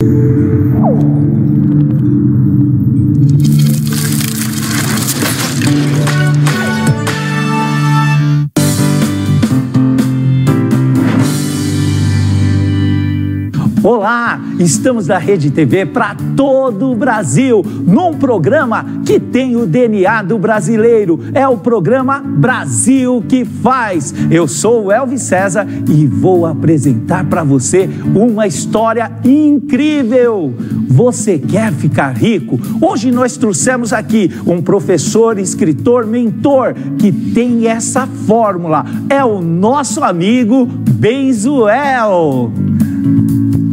Oh. Estamos da Rede TV para todo o Brasil, num programa que tem o DNA do brasileiro. É o programa Brasil que faz. Eu sou o Elvis César e vou apresentar para você uma história incrível. Você quer ficar rico? Hoje nós trouxemos aqui um professor, escritor, mentor que tem essa fórmula. É o nosso amigo Benzuel.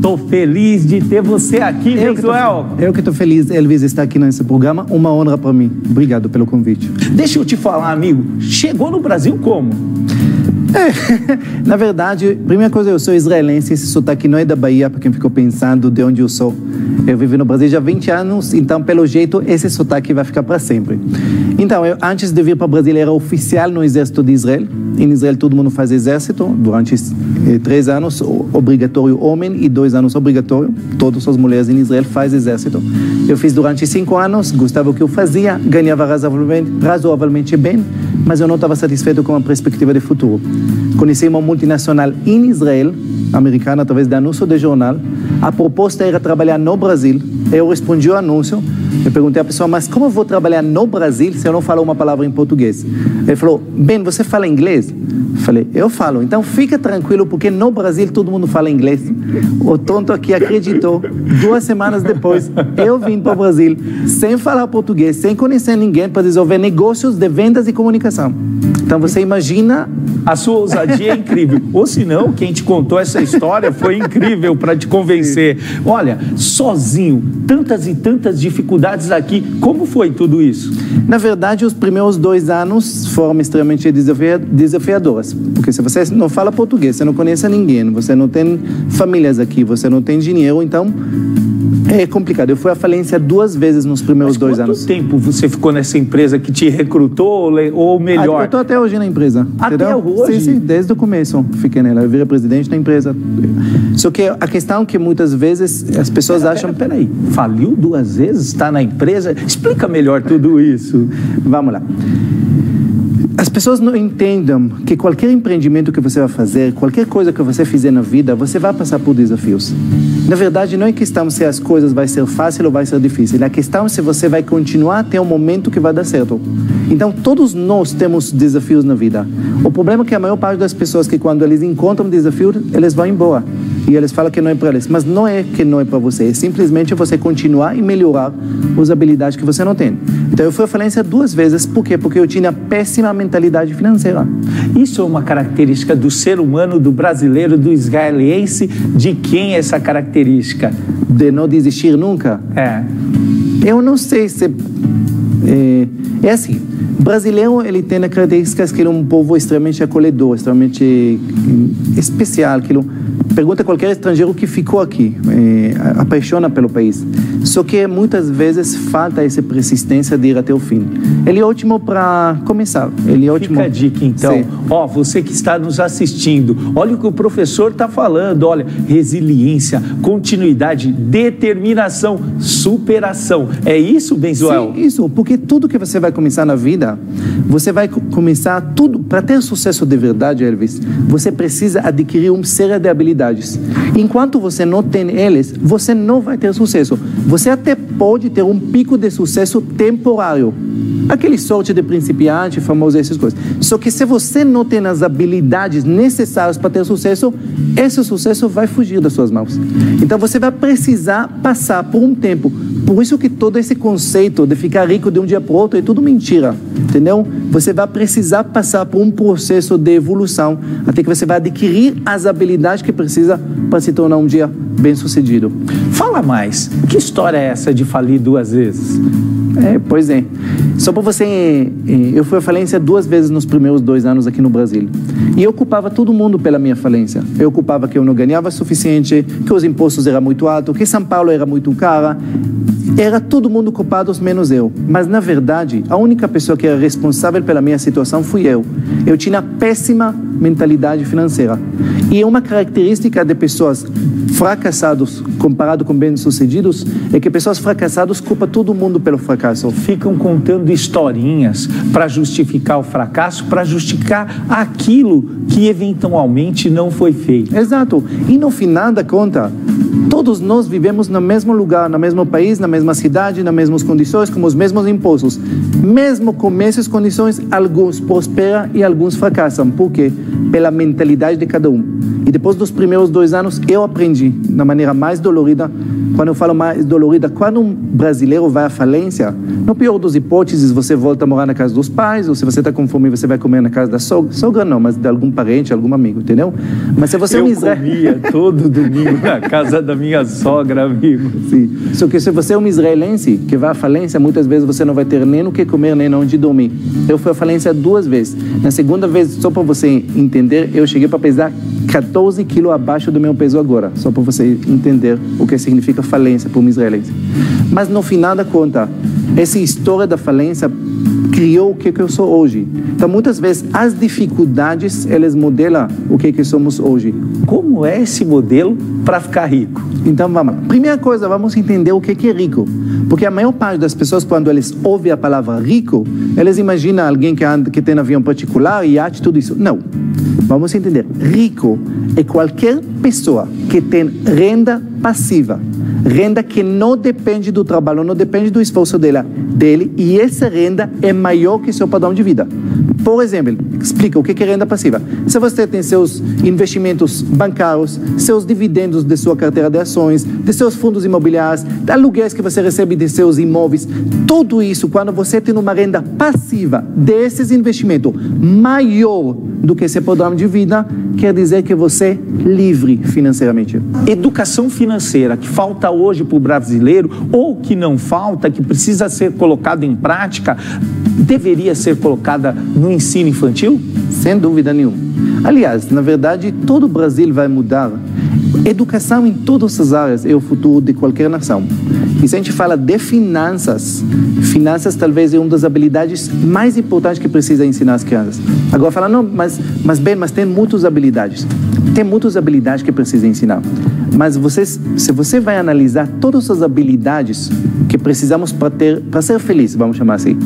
Estou feliz de ter você aqui, eu tô, eu que estou feliz, Elvis, estar aqui nesse programa. Uma honra para mim. Obrigado pelo convite. Deixa eu te falar, amigo. Chegou no Brasil como? É, na verdade, primeira coisa, eu sou israelense, esse sotaque não é da Bahia, para quem ficou pensando de onde eu sou. Eu vivo no Brasil já há 20 anos, então, pelo jeito, esse sotaque vai ficar para sempre. Então, eu, antes de vir para o Brasil, era oficial no exército de Israel. Em Israel, todo mundo faz exército, durante eh, três anos, obrigatório homem, e dois anos obrigatório. Todas as mulheres em Israel fazem exército. Eu fiz durante cinco anos, gostava do que eu fazia, ganhava razoavelmente, razoavelmente bem, mas eu não estava satisfeito com a perspectiva de futuro. Conheci uma multinacional em Israel, americana, através de anúncio de jornal. A proposta era trabalhar no Brasil. Eu respondi o anúncio. Eu perguntei à pessoa, mas como eu vou trabalhar no Brasil se eu não falo uma palavra em português? Ele falou, bem, você fala inglês? Falei, eu falo. Então fica tranquilo, porque no Brasil todo mundo fala inglês. O tonto aqui acreditou. Duas semanas depois, eu vim para o Brasil sem falar português, sem conhecer ninguém, para desenvolver negócios de vendas e comunicação. Então você imagina. A sua ousadia é incrível. Ou se não, quem te contou essa história foi incrível para te convencer. Olha, sozinho, tantas e tantas dificuldades aqui. Como foi tudo isso? Na verdade, os primeiros dois anos foram extremamente desafiadores. Porque se você não fala português, você não conhece ninguém, você não tem famílias aqui, você não tem dinheiro, então é complicado. Eu fui à falência duas vezes nos primeiros Mas dois quanto anos. Quanto tempo você ficou nessa empresa que te recrutou ou melhor? Ah, eu estou até hoje na empresa. Até entendeu? hoje? Sim, sim, desde o começo fiquei nela. Eu virei presidente da empresa. Só que a questão é que muitas vezes as pessoas pera, acham... Peraí, pera faliu duas vezes, está na empresa? Explica melhor tudo isso. Vamos lá. As pessoas não entendem que qualquer empreendimento que você vai fazer, qualquer coisa que você fizer na vida, você vai passar por desafios. Na verdade, não é questão se as coisas vai ser fácil ou vai ser difícil. A questão é se você vai continuar até o momento que vai dar certo. Então, todos nós temos desafios na vida. O problema é que a maior parte das pessoas que quando eles encontram um desafio, eles vão embora. E eles falam que não é para eles. Mas não é que não é para você. É simplesmente você continuar e melhorar as habilidades que você não tem. Então, eu fui à falência duas vezes. Por quê? Porque eu tinha péssima mentalidade financeira. Isso é uma característica do ser humano, do brasileiro, do israelense. De quem é essa característica? De não desistir nunca? É. Eu não sei se... É, é assim, brasileiro ele tem a característica que ele é um povo extremamente acolhedor, extremamente especial, que ele pergunta a qualquer estrangeiro que ficou aqui, é, apaixona pelo país. Só que muitas vezes falta essa persistência de ir até o fim. Ele é ótimo para começar. Ele é ótimo. Fica a dica então. Ó, você que está nos assistindo, olha o que o professor está falando. Olha, resiliência, continuidade, determinação, superação. É isso, Benzoel? Sim, isso. Porque tudo que você vai começar na vida, você vai começar tudo. Para ter sucesso de verdade, Elvis, você precisa adquirir uma série de habilidades. Enquanto você não tem eles, você não vai ter sucesso. Você até pode ter um pico de sucesso temporário. Aquele sorte de principiante, famoso, essas coisas. Só que se você não tem as habilidades necessárias para ter sucesso, esse sucesso vai fugir das suas mãos. Então você vai precisar passar por um tempo. Por isso que todo esse conceito de ficar rico de um dia para o outro é tudo mentira. Entendeu? Você vai precisar passar por um processo de evolução até que você vai adquirir as habilidades que precisa para se tornar um dia bem sucedido. Fala mais. Que história é essa de falir duas vezes? É, pois é. Só para você, eu fui à falência duas vezes nos primeiros dois anos aqui no Brasil. E eu culpava todo mundo pela minha falência. Eu culpava que eu não ganhava o suficiente, que os impostos eram muito altos, que São Paulo era muito cara. Era todo mundo culpado, menos eu. Mas, na verdade, a única pessoa que era responsável pela minha situação fui eu. Eu tinha péssima mentalidade financeira. E uma característica de pessoas fracassadas comparado com bem-sucedidos é que pessoas fracassadas culpam todo mundo pelo fracasso. Ficam contando historinhas para justificar o fracasso, para justificar aquilo que eventualmente não foi feito. Exato. E no final da conta, todos nós vivemos no mesmo lugar, no mesmo país, na mesma cidade, nas mesmas condições, com os mesmos impostos. Mesmo com essas condições, alguns prosperam e alguns fracassam. Por quê? Pela mentalidade de cada um. E depois dos primeiros dois anos, eu aprendi, na maneira mais dolorida, quando eu falo mais dolorida, quando um brasileiro vai à falência, no pior dos hipóteses, você volta a morar na casa dos pais, ou se você está com fome, você vai comer na casa da sogra. Sogra não, mas de algum parente, algum amigo, entendeu? Mas se você eu é israelense... comia todo domingo na casa da minha sogra, amigo. Sim. Só que se você é um israelense que vai à falência, muitas vezes você não vai ter nem o que comer, nem onde dormir. Eu fui à falência duas vezes. Na segunda vez, só para você entender, eu cheguei para pesar 14 quilos abaixo do meu peso agora, só para você entender o que significa falência para um israelense. Mas no final da conta, essa história da falência criou o que, que eu sou hoje. Então, muitas vezes, as dificuldades, elas modelam o que, que somos hoje. Como é esse modelo para ficar rico? Então, vamos. Primeira coisa, vamos entender o que, que é rico. Porque a maior parte das pessoas, quando eles ouvem a palavra rico, eles imaginam alguém que, anda, que tem avião particular, iate, tudo isso. Não. Vamos entender. Rico é qualquer pessoa que tem renda passiva, renda que não depende do trabalho, não depende do esforço dela, dele, e essa renda é maior que seu padrão de vida. Por exemplo, explica o que é renda passiva. Se você tem seus investimentos bancários, seus dividendos de sua carteira de ações, de seus fundos imobiliários, aluguéis que você recebe de seus imóveis, tudo isso, quando você tem uma renda passiva desses investimentos maior do que seu padrão de vida, quer dizer que você é livre financeiramente. Educação financeira que falta hoje para o brasileiro, ou que não falta, que precisa ser colocada em prática, deveria ser colocada no ensino infantil? Sem dúvida nenhuma. Aliás, na verdade, todo o Brasil vai mudar. Educação em todas as áreas é o futuro de qualquer nação. E se a gente fala de finanças, finanças talvez é uma das habilidades mais importantes que precisa ensinar as crianças. Agora fala, não, mas, mas bem, mas tem muitas habilidades. Tem muitas habilidades que precisa ensinar. Mas vocês, se você vai analisar todas as habilidades que precisamos para ter, para ser feliz, vamos chamar assim,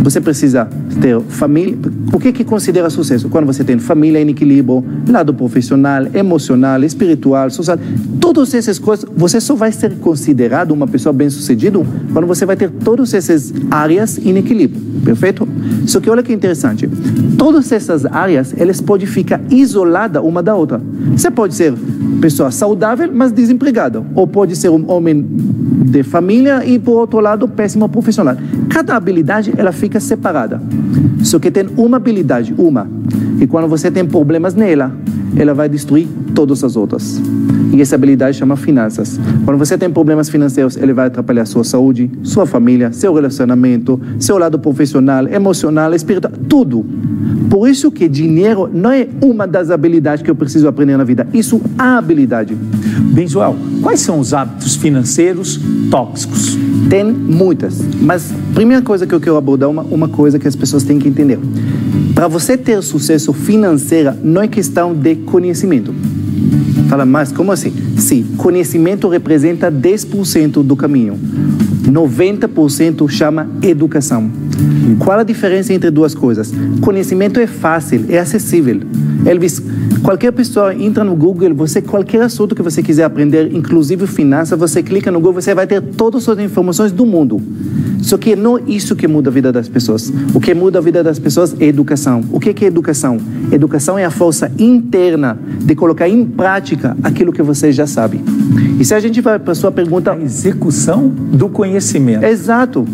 você precisa ter família. O que que considera sucesso? Quando você tem família em equilíbrio, lado profissional, emocional, espiritual, social, todas essas coisas, você só vai ser considerado uma pessoa bem-sucedida quando você vai ter todas essas áreas em equilíbrio. Perfeito? Só que olha que interessante. Todas essas áreas, elas podem ficar isoladas uma da outra. Você pode ser pessoa saudável, mas desempregada. Ou pode ser um homem de família e, por outro lado, péssimo profissional. Cada habilidade, ela fica separada. Só que tem uma habilidade, uma. E quando você tem problemas nela, ela vai destruir todas as outras. E essa habilidade chama finanças. Quando você tem problemas financeiros, ele vai atrapalhar sua saúde, sua família, seu relacionamento, seu lado profissional, emocional, espiritual, tudo. Por isso que dinheiro não é uma das habilidades que eu preciso aprender na vida. Isso é a habilidade. Benjoel, quais são os hábitos financeiros tóxicos? Tem muitas. Mas primeira coisa que eu quero abordar é uma, uma coisa que as pessoas têm que entender. Para você ter sucesso financeiro, não é questão de conhecimento. Fala, mas como assim? Sim, conhecimento representa 10% do caminho. 90% chama educação. Qual a diferença entre duas coisas? Conhecimento é fácil, é acessível. Elvis, qualquer pessoa entra no Google, você qualquer assunto que você quiser aprender, inclusive finanças, você clica no Google, você vai ter todas as informações do mundo. Só que não é isso que muda a vida das pessoas. O que muda a vida das pessoas é educação. O que é educação? Educação é a força interna de colocar em prática aquilo que você já sabe. E se a gente vai para a sua pergunta. A execução do conhecimento. Exato.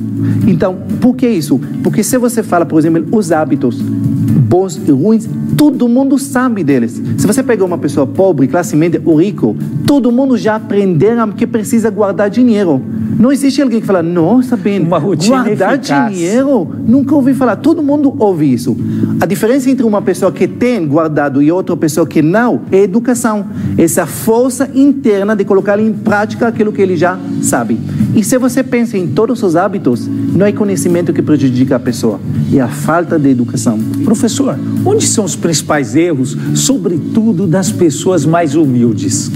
Então, por que isso? Porque se você fala, por exemplo, os hábitos bons e ruins, todo mundo sabe deles. Se você pegar uma pessoa pobre, classe média ou rico, todo mundo já aprendeu que precisa guardar dinheiro. Não existe alguém que fala, nossa, rotina guardar eficaz. dinheiro, nunca ouvi falar. Todo mundo ouve isso. A diferença entre uma pessoa que tem guardado e outra pessoa que não é educação. Essa força interna de colocar em prática aquilo que ele já sabe. E se você pensa em todos os hábitos, não é conhecimento que prejudica a pessoa, é a falta de educação. Professor, onde são os principais erros, sobretudo das pessoas mais humildes?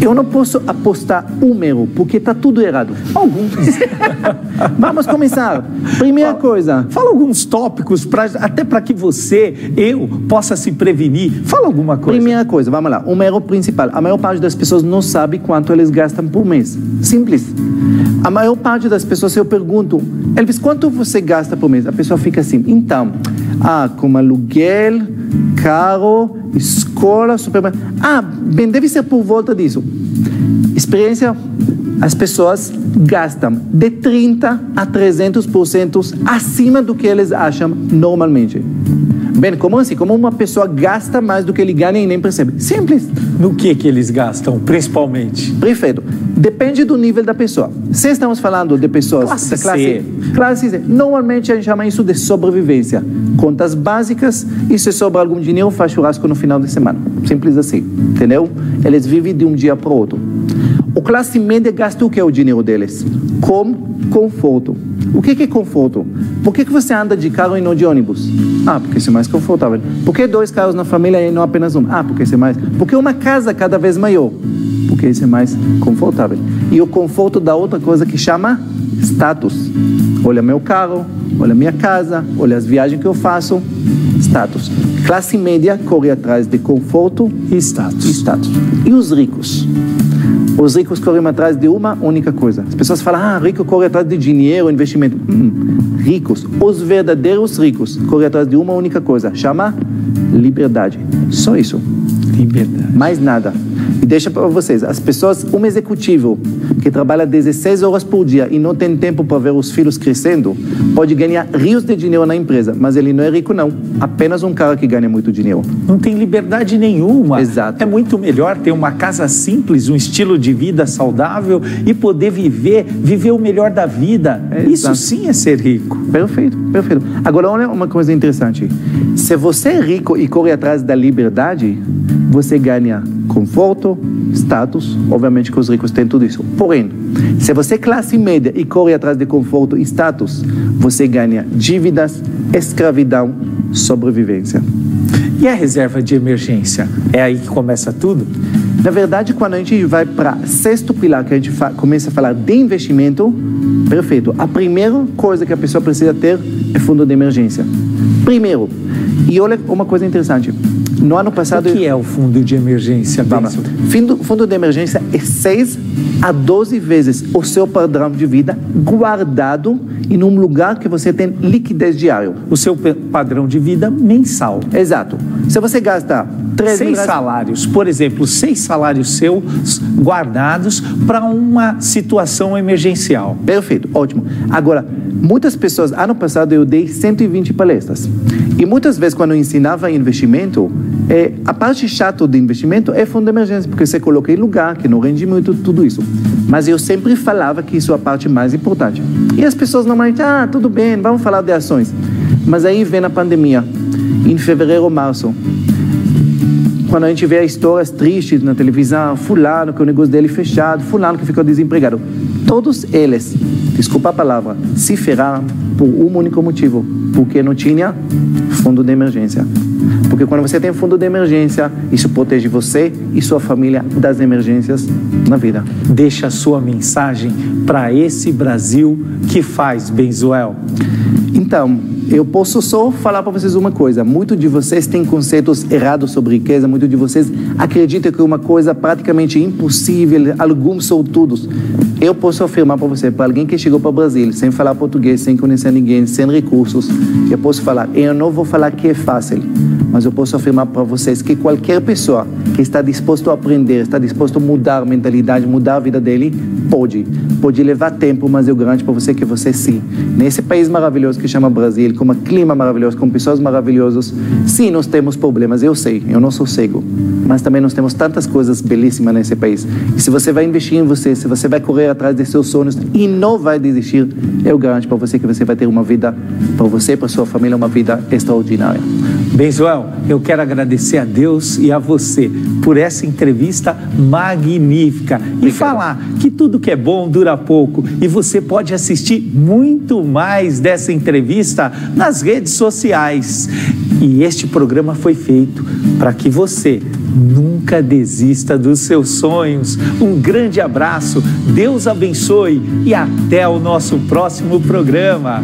Eu não posso apostar um erro, porque está tudo errado. Alguns. Vamos começar. Primeira coisa, Fala alguns tópicos, pra, até para que você, eu, possa se prevenir. Fala alguma coisa. Primeira coisa, vamos lá. Um erro principal. A maior parte das pessoas não sabe quanto eles gastam por mês. Simples. A maior parte das pessoas, se eu pergunto, Elvis, quanto você gasta por mês? A pessoa fica assim, então, ah, com aluguel, carro, escola, supermercado. Ah, bem, deve ser por volta disso. Experiência, as pessoas gastam de 30 a 300% acima do que eles acham normalmente. Bem, como assim? Como uma pessoa gasta mais do que ele ganha e nem percebe? Simples. No que que eles gastam, principalmente? Perfeito. Depende do nível da pessoa. Se estamos falando de pessoas Classe da classe C. classe C, normalmente a gente chama isso de sobrevivência. Contas básicas e se sobra algum dinheiro, faz churrasco no final de semana. Simples assim, entendeu? Eles vivem de um dia para o outro. O classe média gasta o que é o dinheiro deles? Com conforto. O que que é conforto? Por que você anda de carro e não de ônibus? Ah, porque isso é mais confortável. Por que dois carros na família e não apenas um? Ah, porque isso é mais. Porque uma casa cada vez maior. Porque isso é mais confortável. E o conforto da outra coisa que chama status. Olha meu carro, olha minha casa, olha as viagens que eu faço. Status. Classe média corre atrás de conforto E status. e status. E os ricos? Os ricos correm atrás de uma única coisa. As pessoas falam, ah, rico corre atrás de dinheiro, investimento. Hum, ricos, os verdadeiros ricos, correm atrás de uma única coisa. Chama liberdade. Só isso. Liberdade. Mais nada. E deixa para vocês, as pessoas, um executivo que trabalha 16 horas por dia e não tem tempo para ver os filhos crescendo, pode ganhar rios de dinheiro na empresa, mas ele não é rico não. Apenas um cara que ganha muito dinheiro. Não tem liberdade nenhuma. Exato. É muito melhor ter uma casa simples, um estilo de vida saudável e poder viver, viver o melhor da vida. Isso Exato. sim é ser rico. Perfeito, perfeito. Agora, olha uma coisa interessante. Se você é rico e corre atrás da liberdade, você ganha conforto, status. Obviamente que os ricos têm tudo isso. Porém, se você é classe média e corre atrás de conforto e status, você ganha dívidas, escravidão, sobrevivência. E a reserva de emergência? É aí que começa tudo? Na verdade, quando a gente vai para sexto pilar, que a gente começa a falar de investimento, perfeito. A primeira coisa que a pessoa precisa ter é fundo de emergência. Primeiro. E olha uma coisa interessante. No ano O passado. que é o fundo de emergência. Benção? Fundo, fundo de emergência é 6 a 12 vezes o seu padrão de vida guardado em um lugar que você tem liquidez diário. O seu padrão de vida mensal. Exato. Se você gasta 3 Seis mil salários, por exemplo, seis salários seus guardados para uma situação emergencial. Perfeito, ótimo. Agora, muitas pessoas, ano passado eu dei 120 palestras. E muitas vezes, quando eu ensinava investimento, é, a parte chata do investimento é fundo de emergência, porque você coloca em lugar, que não rende muito, tudo isso. Mas eu sempre falava que isso é a parte mais importante. E as pessoas normalmente, ah, tudo bem, vamos falar de ações. Mas aí vem a pandemia, em fevereiro março quando a gente vê histórias tristes na televisão, fulano que o negócio dele fechado, fulano que ficou desempregado, todos eles, desculpa a palavra, se ferraram por um único motivo, porque não tinha fundo de emergência. Porque quando você tem fundo de emergência, isso protege você e sua família das emergências na vida. Deixa a sua mensagem para esse Brasil que faz, Benzuel. Então, eu posso só falar para vocês uma coisa. Muitos de vocês têm conceitos errados sobre riqueza. Muitos de vocês acreditam que é uma coisa praticamente impossível. Alguns sortudos. Eu posso afirmar para você, para alguém que chegou para o Brasil sem falar português, sem conhecer ninguém, sem recursos, eu posso falar. Eu não vou falar que é fácil, mas eu posso afirmar para vocês que qualquer pessoa que está disposto a aprender, está disposto a mudar a mentalidade, mudar a vida dele, pode. Pode levar tempo, mas eu garanto para você que você sim. Nesse país maravilhoso que chama chama Brasil, com um clima maravilhoso, com pessoas maravilhosas. Sim, nós temos problemas, eu sei, eu não sou cego, mas também nós temos tantas coisas belíssimas nesse país. E se você vai investir em você, se você vai correr atrás de seus sonhos e não vai desistir, eu garanto para você que você vai ter uma vida, para você e para sua família, uma vida extraordinária. Bem, Joel, eu quero agradecer a Deus e a você por essa entrevista magnífica Obrigado. e falar que tudo que é bom dura pouco e você pode assistir muito mais dessa entrevista nas redes sociais. E este programa foi feito para que você nunca desista dos seus sonhos. Um grande abraço, Deus abençoe e até o nosso próximo programa.